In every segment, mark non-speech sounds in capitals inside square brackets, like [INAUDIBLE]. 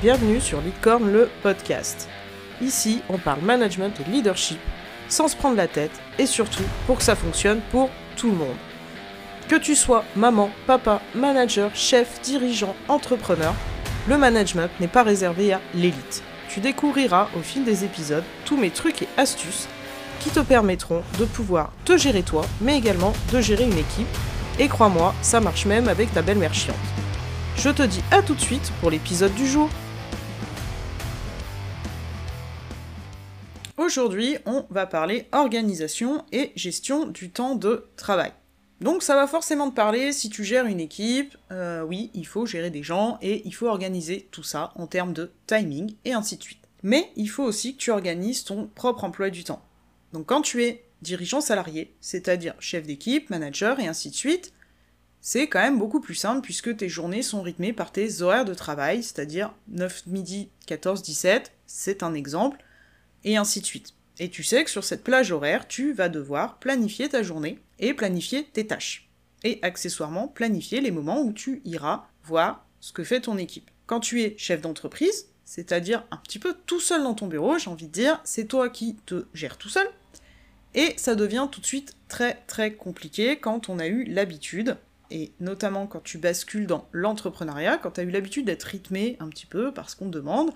bienvenue sur Leadcorn le podcast. Ici, on parle management et leadership sans se prendre la tête et surtout pour que ça fonctionne pour tout le monde. Que tu sois maman, papa, manager, chef, dirigeant, entrepreneur, le management n'est pas réservé à l'élite. Tu découvriras au fil des épisodes tous mes trucs et astuces qui te permettront de pouvoir te gérer toi, mais également de gérer une équipe. Et crois-moi, ça marche même avec ta belle-mère chiante. Je te dis à tout de suite pour l'épisode du jour. Aujourd'hui, on va parler organisation et gestion du temps de travail. Donc ça va forcément te parler si tu gères une équipe, euh, oui, il faut gérer des gens et il faut organiser tout ça en termes de timing et ainsi de suite. Mais il faut aussi que tu organises ton propre emploi du temps. Donc quand tu es dirigeant salarié, c'est-à-dire chef d'équipe, manager et ainsi de suite, c'est quand même beaucoup plus simple puisque tes journées sont rythmées par tes horaires de travail, c'est-à-dire 9 midi, 14, 17, c'est un exemple, et ainsi de suite. Et tu sais que sur cette plage horaire, tu vas devoir planifier ta journée et planifier tes tâches. Et accessoirement, planifier les moments où tu iras voir ce que fait ton équipe. Quand tu es chef d'entreprise, c'est-à-dire un petit peu tout seul dans ton bureau, j'ai envie de dire, c'est toi qui te gères tout seul. Et ça devient tout de suite très très compliqué quand on a eu l'habitude, et notamment quand tu bascules dans l'entrepreneuriat, quand tu as eu l'habitude d'être rythmé un petit peu parce qu'on demande,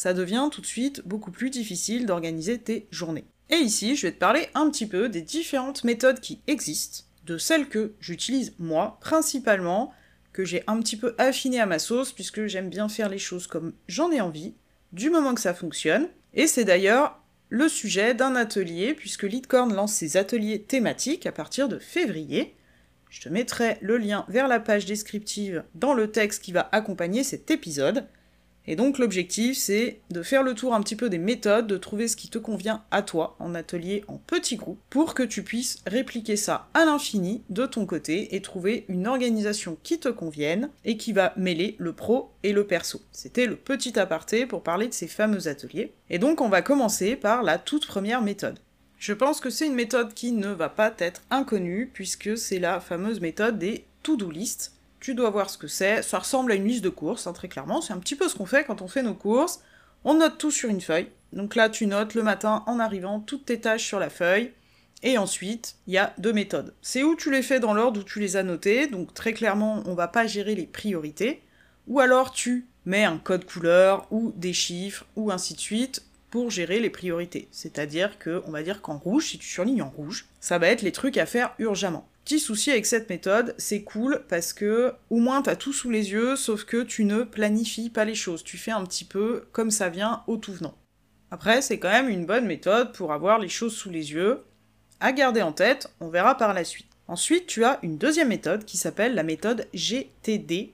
ça devient tout de suite beaucoup plus difficile d'organiser tes journées. Et ici, je vais te parler un petit peu des différentes méthodes qui existent, de celles que j'utilise moi, principalement, que j'ai un petit peu affiné à ma sauce, puisque j'aime bien faire les choses comme j'en ai envie, du moment que ça fonctionne. Et c'est d'ailleurs le sujet d'un atelier, puisque Leadcorn lance ses ateliers thématiques à partir de février. Je te mettrai le lien vers la page descriptive dans le texte qui va accompagner cet épisode. Et donc l'objectif, c'est de faire le tour un petit peu des méthodes, de trouver ce qui te convient à toi en atelier, en petits groupes, pour que tu puisses répliquer ça à l'infini de ton côté et trouver une organisation qui te convienne et qui va mêler le pro et le perso. C'était le petit aparté pour parler de ces fameux ateliers. Et donc on va commencer par la toute première méthode. Je pense que c'est une méthode qui ne va pas être inconnue puisque c'est la fameuse méthode des to-do list tu dois voir ce que c'est. Ça ressemble à une liste de courses, hein, très clairement. C'est un petit peu ce qu'on fait quand on fait nos courses. On note tout sur une feuille. Donc là, tu notes le matin en arrivant toutes tes tâches sur la feuille. Et ensuite, il y a deux méthodes. C'est où tu les fais dans l'ordre où tu les as notées. Donc très clairement, on va pas gérer les priorités. Ou alors tu mets un code couleur ou des chiffres ou ainsi de suite pour gérer les priorités. C'est-à-dire que, on va dire qu'en rouge, si tu surlignes en rouge, ça va être les trucs à faire urgemment. Petit souci avec cette méthode, c'est cool parce que au moins t'as tout sous les yeux, sauf que tu ne planifies pas les choses. Tu fais un petit peu comme ça vient au tout venant. Après, c'est quand même une bonne méthode pour avoir les choses sous les yeux. À garder en tête, on verra par la suite. Ensuite, tu as une deuxième méthode qui s'appelle la méthode GTD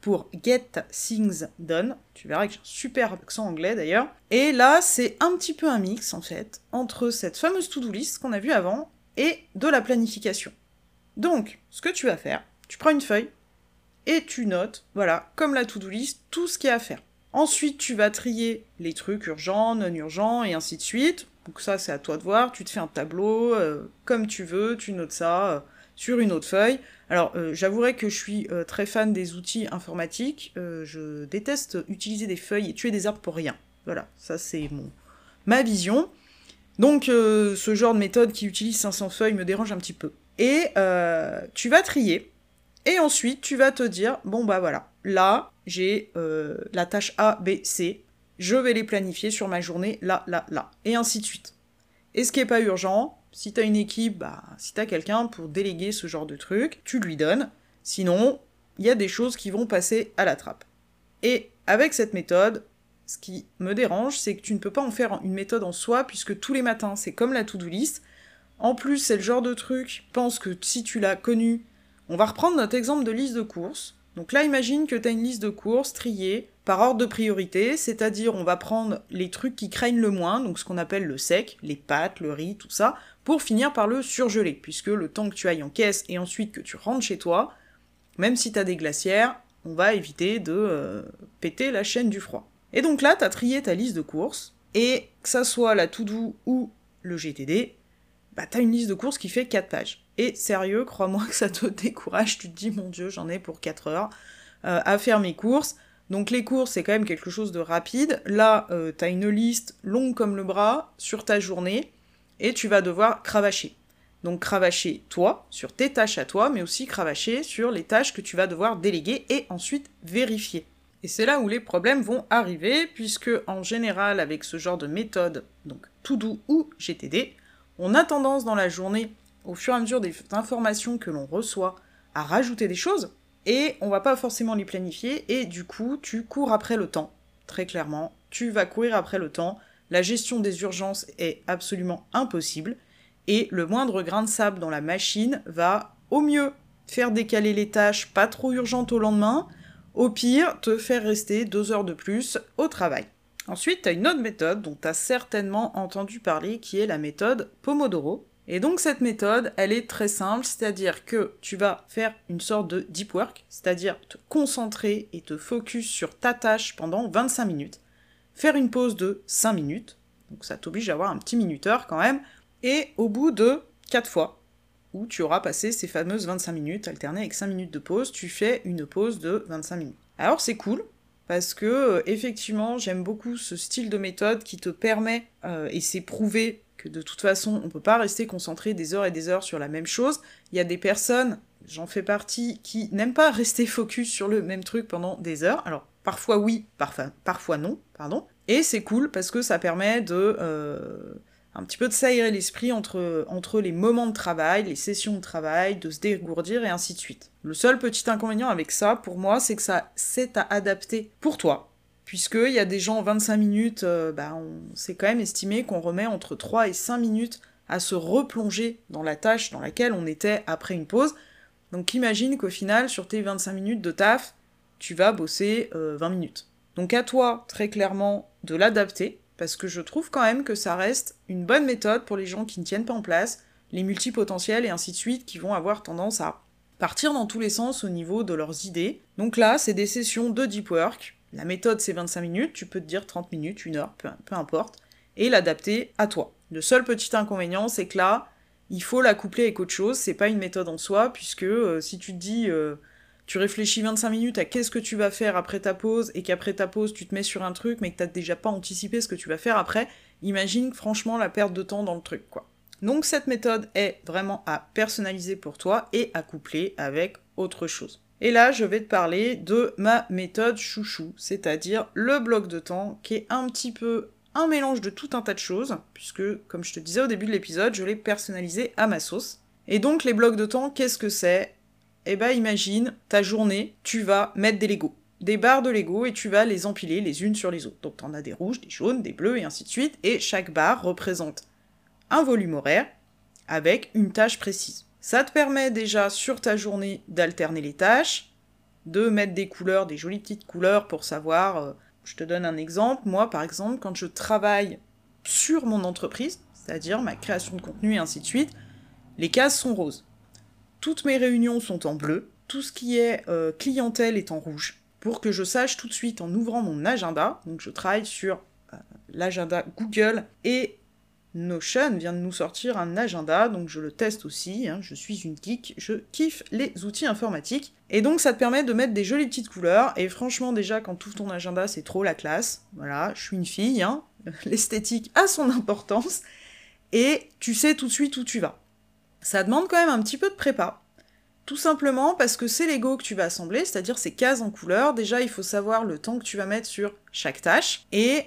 pour Get Things Done. Tu verras que j'ai un super accent anglais d'ailleurs. Et là, c'est un petit peu un mix en fait entre cette fameuse to-do list qu'on a vue avant et de la planification. Donc, ce que tu vas faire, tu prends une feuille et tu notes, voilà, comme la to-do list, tout ce qu'il y a à faire. Ensuite, tu vas trier les trucs urgents, non urgents et ainsi de suite. Donc ça, c'est à toi de voir. Tu te fais un tableau, euh, comme tu veux, tu notes ça euh, sur une autre feuille. Alors, euh, j'avouerai que je suis très fan des outils informatiques. je déteste utiliser des feuilles et tuer des arbres pour rien. Voilà, ça c'est mon ma vision. Donc, ce genre de méthode qui utilise 500 feuilles me dérange un petit peu. Et euh, tu vas trier. Et ensuite, tu vas te dire, bon bah voilà, là, j'ai euh, la tâche A, B, C. Je vais les planifier sur ma journée, là, là, là. Et ainsi de suite. Et ce qui n'est pas urgent, si tu as une équipe, bah, si tu as quelqu'un pour déléguer ce genre de truc, tu lui donnes. Sinon, il y a des choses qui vont passer à la trappe. Et avec cette méthode, ce qui me dérange, c'est que tu ne peux pas en faire une méthode en soi, puisque tous les matins, c'est comme la to-do list, en plus, c'est le genre de truc, pense que si tu l'as connu, on va reprendre notre exemple de liste de courses. Donc là, imagine que tu as une liste de courses triée par ordre de priorité, c'est-à-dire on va prendre les trucs qui craignent le moins, donc ce qu'on appelle le sec, les pâtes, le riz, tout ça, pour finir par le surgeler, puisque le temps que tu ailles en caisse et ensuite que tu rentres chez toi, même si tu as des glacières, on va éviter de euh, péter la chaîne du froid. Et donc là, tu as trié ta liste de courses, et que ça soit la to-do ou le GTD, bah t'as une liste de courses qui fait 4 pages. Et sérieux, crois-moi que ça te [LAUGHS] décourage, tu te dis mon dieu, j'en ai pour 4 heures euh, à faire mes courses. Donc les cours, c'est quand même quelque chose de rapide. Là, euh, tu as une liste longue comme le bras sur ta journée et tu vas devoir cravacher. Donc cravacher toi, sur tes tâches à toi, mais aussi cravacher sur les tâches que tu vas devoir déléguer et ensuite vérifier. Et c'est là où les problèmes vont arriver, puisque en général, avec ce genre de méthode, donc tout doux ou GTD, on a tendance dans la journée, au fur et à mesure des informations que l'on reçoit, à rajouter des choses, et on va pas forcément les planifier, et du coup, tu cours après le temps, très clairement, tu vas courir après le temps, la gestion des urgences est absolument impossible, et le moindre grain de sable dans la machine va au mieux faire décaler les tâches pas trop urgentes au lendemain, au pire te faire rester deux heures de plus au travail. Ensuite, tu as une autre méthode dont tu as certainement entendu parler qui est la méthode Pomodoro. Et donc cette méthode, elle est très simple, c'est-à-dire que tu vas faire une sorte de deep work, c'est-à-dire te concentrer et te focus sur ta tâche pendant 25 minutes, faire une pause de 5 minutes, donc ça t'oblige à avoir un petit minuteur quand même, et au bout de 4 fois, où tu auras passé ces fameuses 25 minutes alternées avec 5 minutes de pause, tu fais une pause de 25 minutes. Alors c'est cool, parce que euh, effectivement j'aime beaucoup ce style de méthode qui te permet, euh, et c'est prouvé que de toute façon on peut pas rester concentré des heures et des heures sur la même chose. Il y a des personnes, j'en fais partie, qui n'aiment pas rester focus sur le même truc pendant des heures. Alors parfois oui, parfois, non, pardon. Et c'est cool parce que ça permet de euh, un petit peu de s'aérer l'esprit entre, entre les moments de travail, les sessions de travail, de se dégourdir et ainsi de suite. Le seul petit inconvénient avec ça, pour moi, c'est que ça c'est à adapter pour toi. Puisqu'il y a des gens 25 minutes, euh, bah, on s'est quand même estimé qu'on remet entre 3 et 5 minutes à se replonger dans la tâche dans laquelle on était après une pause. Donc imagine qu'au final, sur tes 25 minutes de taf, tu vas bosser 20 euh, minutes. Donc à toi, très clairement, de l'adapter, parce que je trouve quand même que ça reste une bonne méthode pour les gens qui ne tiennent pas en place, les multipotentiels et ainsi de suite, qui vont avoir tendance à partir dans tous les sens au niveau de leurs idées. Donc là, c'est des sessions de deep work. La méthode, c'est 25 minutes, tu peux te dire 30 minutes, une heure, peu, importe, et l'adapter à toi. Le seul petit inconvénient, c'est que là, il faut la coupler avec autre chose, c'est pas une méthode en soi, puisque euh, si tu te dis... Euh, tu réfléchis 25 minutes à qu'est-ce que tu vas faire après ta pause, et qu'après ta pause, tu te mets sur un truc, mais que t'as déjà pas anticipé ce que tu vas faire après, imagine franchement la perte de temps dans le truc, quoi. Donc cette méthode est vraiment à personnaliser pour toi et à coupler avec autre chose. Et là, je vais te parler de ma méthode chouchou, c'est-à-dire le bloc de temps, qui est un petit peu un mélange de tout un tas de choses, puisque, comme je te disais au début de l'épisode, je l'ai personnalisé à ma sauce. Et donc, les blocs de temps, qu'est-ce que c'est? Eh ben imagine, ta journée, tu vas mettre des Legos. Des barres de Lego et tu vas les empiler les unes sur les autres. Donc t'en as des rouges, des jaunes, des bleus et ainsi de suite. Et chaque barre représente un volume horaire avec une tâche précise. Ça te permet déjà sur ta journée d'alterner les tâches, de mettre des couleurs, des jolies petites couleurs pour savoir. Euh, je te donne un exemple. Moi, par exemple, quand je travaille sur mon entreprise, c'est-à-dire ma création de contenu et ainsi de suite, les cases sont roses. Toutes mes réunions sont en bleu, tout ce qui est euh, clientèle est en rouge, pour que je sache tout de suite en ouvrant mon agenda, donc je travaille sur euh, l'agenda Google et Notion vient de nous sortir un agenda, donc je le teste aussi, hein, je suis une geek, je kiffe les outils informatiques. Et donc ça te permet de mettre des jolies petites couleurs, et franchement déjà quand tu ton agenda c'est trop la classe, voilà, je suis une fille, hein, [LAUGHS] l'esthétique a son importance, et tu sais tout de suite où tu vas. Ça demande quand même un petit peu de prépa. Tout simplement parce que c'est Lego que tu vas assembler, c'est-à-dire ces cases en couleur. Déjà, il faut savoir le temps que tu vas mettre sur chaque tâche et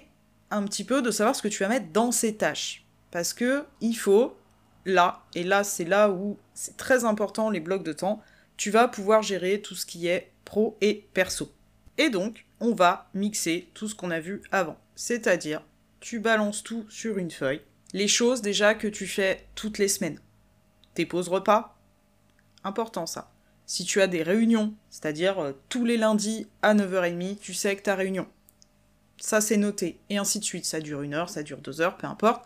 un petit peu de savoir ce que tu vas mettre dans ces tâches. Parce que il faut, là, et là c'est là où c'est très important les blocs de temps, tu vas pouvoir gérer tout ce qui est pro et perso. Et donc, on va mixer tout ce qu'on a vu avant. C'est-à-dire, tu balances tout sur une feuille. Les choses déjà que tu fais toutes les semaines tes pauses repas. Important ça. Si tu as des réunions, c'est-à-dire euh, tous les lundis à 9h30, tu sais que ta réunion. Ça c'est noté, et ainsi de suite. Ça dure une heure, ça dure deux heures, peu importe.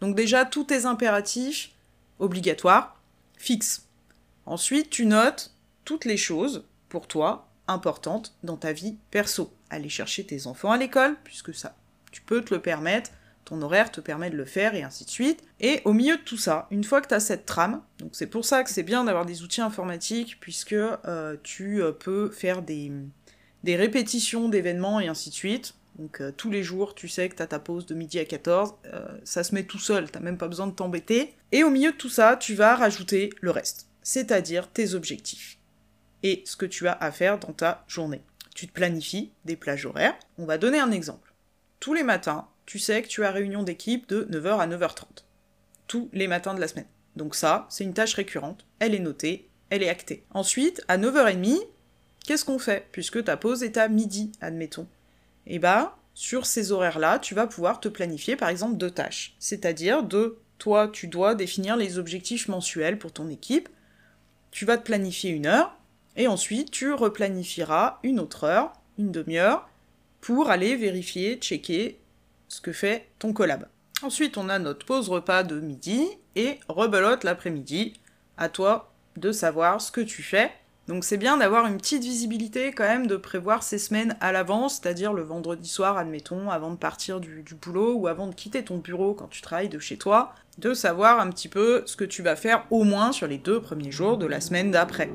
Donc déjà, tous tes impératifs obligatoires, fixes. Ensuite, tu notes toutes les choses, pour toi, importantes dans ta vie perso. Aller chercher tes enfants à l'école, puisque ça, tu peux te le permettre ton horaire te permet de le faire et ainsi de suite. Et au milieu de tout ça, une fois que tu as cette trame, donc c'est pour ça que c'est bien d'avoir des outils informatiques puisque euh, tu euh, peux faire des, des répétitions d'événements et ainsi de suite. Donc euh, tous les jours, tu sais que t'as ta pause de midi à 14, euh, ça se met tout seul, t'as même pas besoin de t'embêter. Et au milieu de tout ça, tu vas rajouter le reste, c'est-à-dire tes objectifs et ce que tu as à faire dans ta journée. Tu te planifies des plages horaires. On va donner un exemple. Tous les matins, tu sais que tu as réunion d'équipe de 9h à 9h30. Tous les matins de la semaine. Donc ça, c'est une tâche récurrente, elle est notée, elle est actée. Ensuite, à 9h30, qu'est-ce qu'on fait Puisque ta pause est à midi, admettons? Et eh bah, sur ces horaires-là, tu vas pouvoir te planifier par exemple deux tâches. C'est-à-dire de toi, tu dois définir les objectifs mensuels pour ton équipe. Tu vas te planifier une heure, et ensuite tu replanifieras une autre heure, une demi-heure, pour aller vérifier, checker ce que fait ton collab. Ensuite, on a notre pause repas de midi et rebelote l'après-midi. À toi de savoir ce que tu fais. Donc c'est bien d'avoir une petite visibilité quand même, de prévoir ces semaines à l'avance, c'est-à-dire le vendredi soir, admettons, avant de partir du, du, boulot ou avant de quitter ton bureau quand tu travailles de chez toi, de savoir un petit peu ce que tu vas faire au moins sur les deux premiers jours de la semaine d'après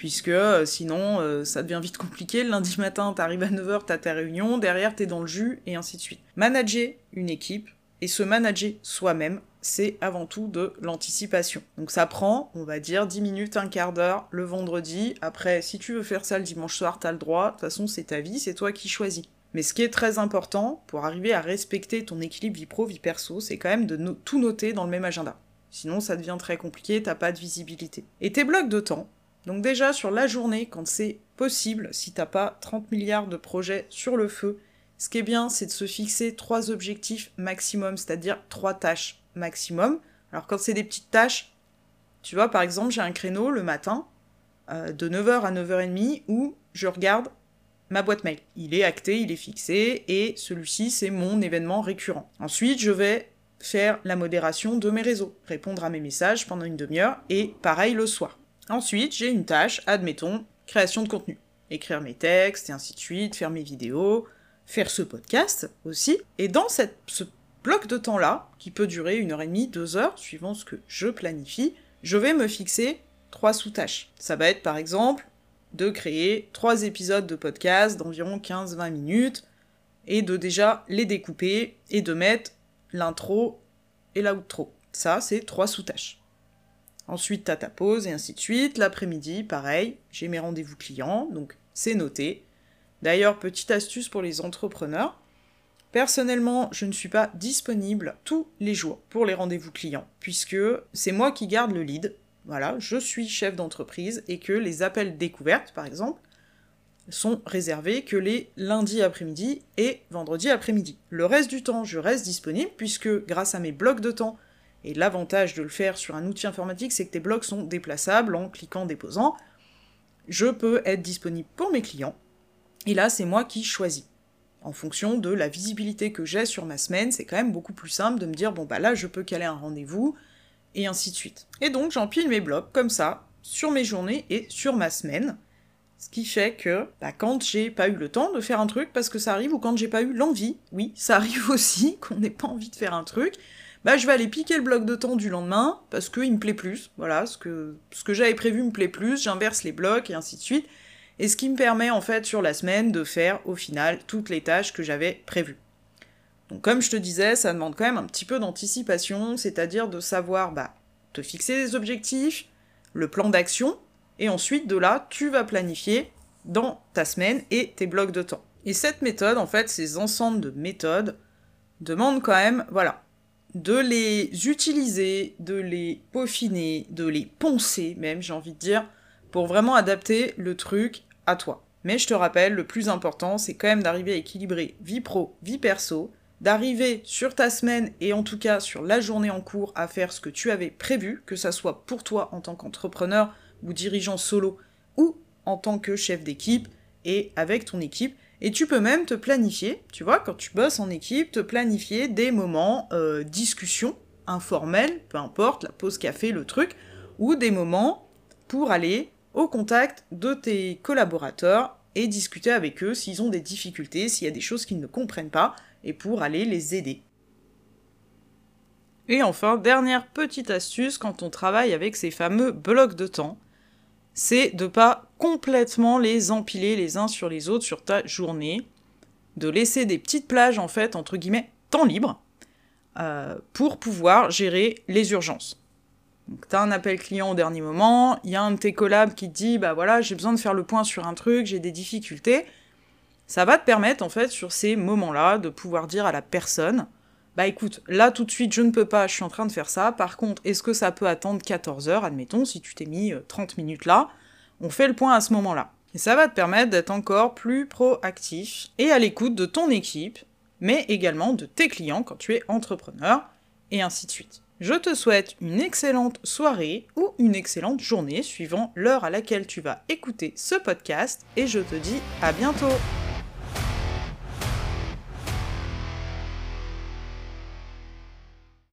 puisque euh, sinon euh, ça devient vite compliqué. Le lundi matin, t'arrives à 9h, t'as ta réunion, derrière t'es dans le jus, et ainsi de suite. Manager une équipe, et se manager soi-même, c'est avant tout de l'anticipation. Donc ça prend, on va dire, 10 minutes, un quart d'heure le vendredi. Après, si tu veux faire ça le dimanche soir, t'as le droit. De toute façon, c'est ta vie, c'est toi qui choisis. Mais ce qui est très important pour arriver à respecter ton équilibre vie pro, vie perso, c'est quand même de tout noter dans le même agenda. Sinon, ça devient très compliqué, t'as pas de visibilité. Et tes blocs de temps, donc déjà sur la journée, quand c'est possible, si t'as pas 30 milliards de projets sur le feu, ce qui est bien, c'est de se fixer trois objectifs maximum, c'est-à-dire trois tâches maximum. Alors quand c'est des petites tâches, tu vois, par exemple, j'ai un créneau le matin euh, de 9h à 9h30 où je regarde ma boîte mail. Il est acté, il est fixé, et celui-ci, c'est mon événement récurrent. Ensuite, je vais faire la modération de mes réseaux, répondre à mes messages pendant une demi-heure, et pareil le soir. Ensuite, j'ai une tâche, admettons, création de contenu. Écrire mes textes et ainsi de suite, faire mes vidéos, faire ce podcast aussi. Et dans ce bloc de temps-là, qui peut durer une heure et demie, deux heures, suivant ce que je planifie, je vais me fixer trois sous-tâches. Ça va être par exemple de créer trois épisodes de podcast d'environ 15-20 minutes, et de déjà les découper et de mettre l'intro et l'outro. Ça, c'est trois sous-tâches. Ensuite, t'as ta pause et ainsi de suite. L'après-midi, pareil, j'ai mes rendez-vous clients, donc c'est noté. D'ailleurs, petite astuce pour les entrepreneurs. Personnellement, je ne suis pas disponible tous les jours pour les rendez-vous clients, puisque c'est moi qui garde le lead. Voilà, je suis chef d'entreprise et que les appels découvertes, par exemple, sont réservés que les lundis après-midi et vendredis après-midi. Le reste du temps, je reste disponible puisque grâce à mes blocs de temps, et l'avantage de le faire sur un outil informatique, c'est que tes blocs sont déplaçables en cliquant déposant. Je peux être disponible pour mes clients. Et là, c'est moi qui choisis. En fonction de la visibilité que j'ai sur ma semaine, c'est quand même beaucoup plus simple de me dire, bon bah là, je peux caler un rendez-vous, et ainsi de suite. Et donc, j'empile mes blocs comme ça, sur mes journées et sur ma semaine. Ce qui fait que, bah, quand j'ai pas eu le temps de faire un truc, parce que ça arrive, ou quand j'ai pas eu l'envie, oui, ça arrive [LAUGHS] aussi, qu'on n'ait pas envie de faire un truc, bah je vais aller piquer le bloc de temps du lendemain, parce qu'il me plaît plus, voilà, ce que, ce que j'avais prévu me plaît plus, j'inverse les blocs, et ainsi de suite, et ce qui me permet en fait sur la semaine de faire au final toutes les tâches que j'avais prévues. Donc comme je te disais, ça demande quand même un petit peu d'anticipation, c'est-à-dire de savoir, bah, te fixer des objectifs, le plan d'action, et ensuite de là, tu vas planifier dans ta semaine et tes blocs de temps. Et cette méthode, en fait, ces ensembles de méthodes, demandent quand même, voilà, de les utiliser, de les peaufiner, de les poncer même, j'ai envie de dire, pour vraiment adapter le truc à toi. Mais je te rappelle, le plus important, c'est quand même d'arriver à équilibrer vie pro, vie perso, d'arriver sur ta semaine et en tout cas sur la journée en cours à faire ce que tu avais prévu, que ça soit pour toi en tant qu'entrepreneur ou dirigeant solo ou en tant que chef d'équipe et avec ton équipe, et tu peux même te planifier, tu vois, quand tu bosses en équipe, te planifier des moments euh, discussion informels, peu importe, la pause café, le truc, ou des moments pour aller au contact de tes collaborateurs et discuter avec eux s'ils ont des difficultés, s'il y a des choses qu'ils ne comprennent pas, et pour aller les aider. Et enfin, dernière petite astuce quand on travaille avec ces fameux blocs de temps, c'est de pas complètement les empiler les uns sur les autres sur ta journée, de laisser des petites plages en fait entre guillemets temps libre euh, pour pouvoir gérer les urgences. Donc t'as un appel client au dernier moment, il y a un de tes collabs qui te dit bah voilà j'ai besoin de faire le point sur un truc, j'ai des difficultés. Ça va te permettre en fait sur ces moments-là de pouvoir dire à la personne bah écoute, là tout de suite je ne peux pas, je suis en train de faire ça, par contre est-ce que ça peut attendre 14 heures, admettons, si tu t'es mis 30 euh, minutes là, on fait le point à ce moment-là. Et ça va te permettre d'être encore plus proactif et à l'écoute de ton équipe, mais également de tes clients quand tu es entrepreneur, et ainsi de suite. Je te souhaite une excellente soirée ou une excellente journée suivant l'heure à laquelle tu vas écouter ce podcast, et je te dis à bientôt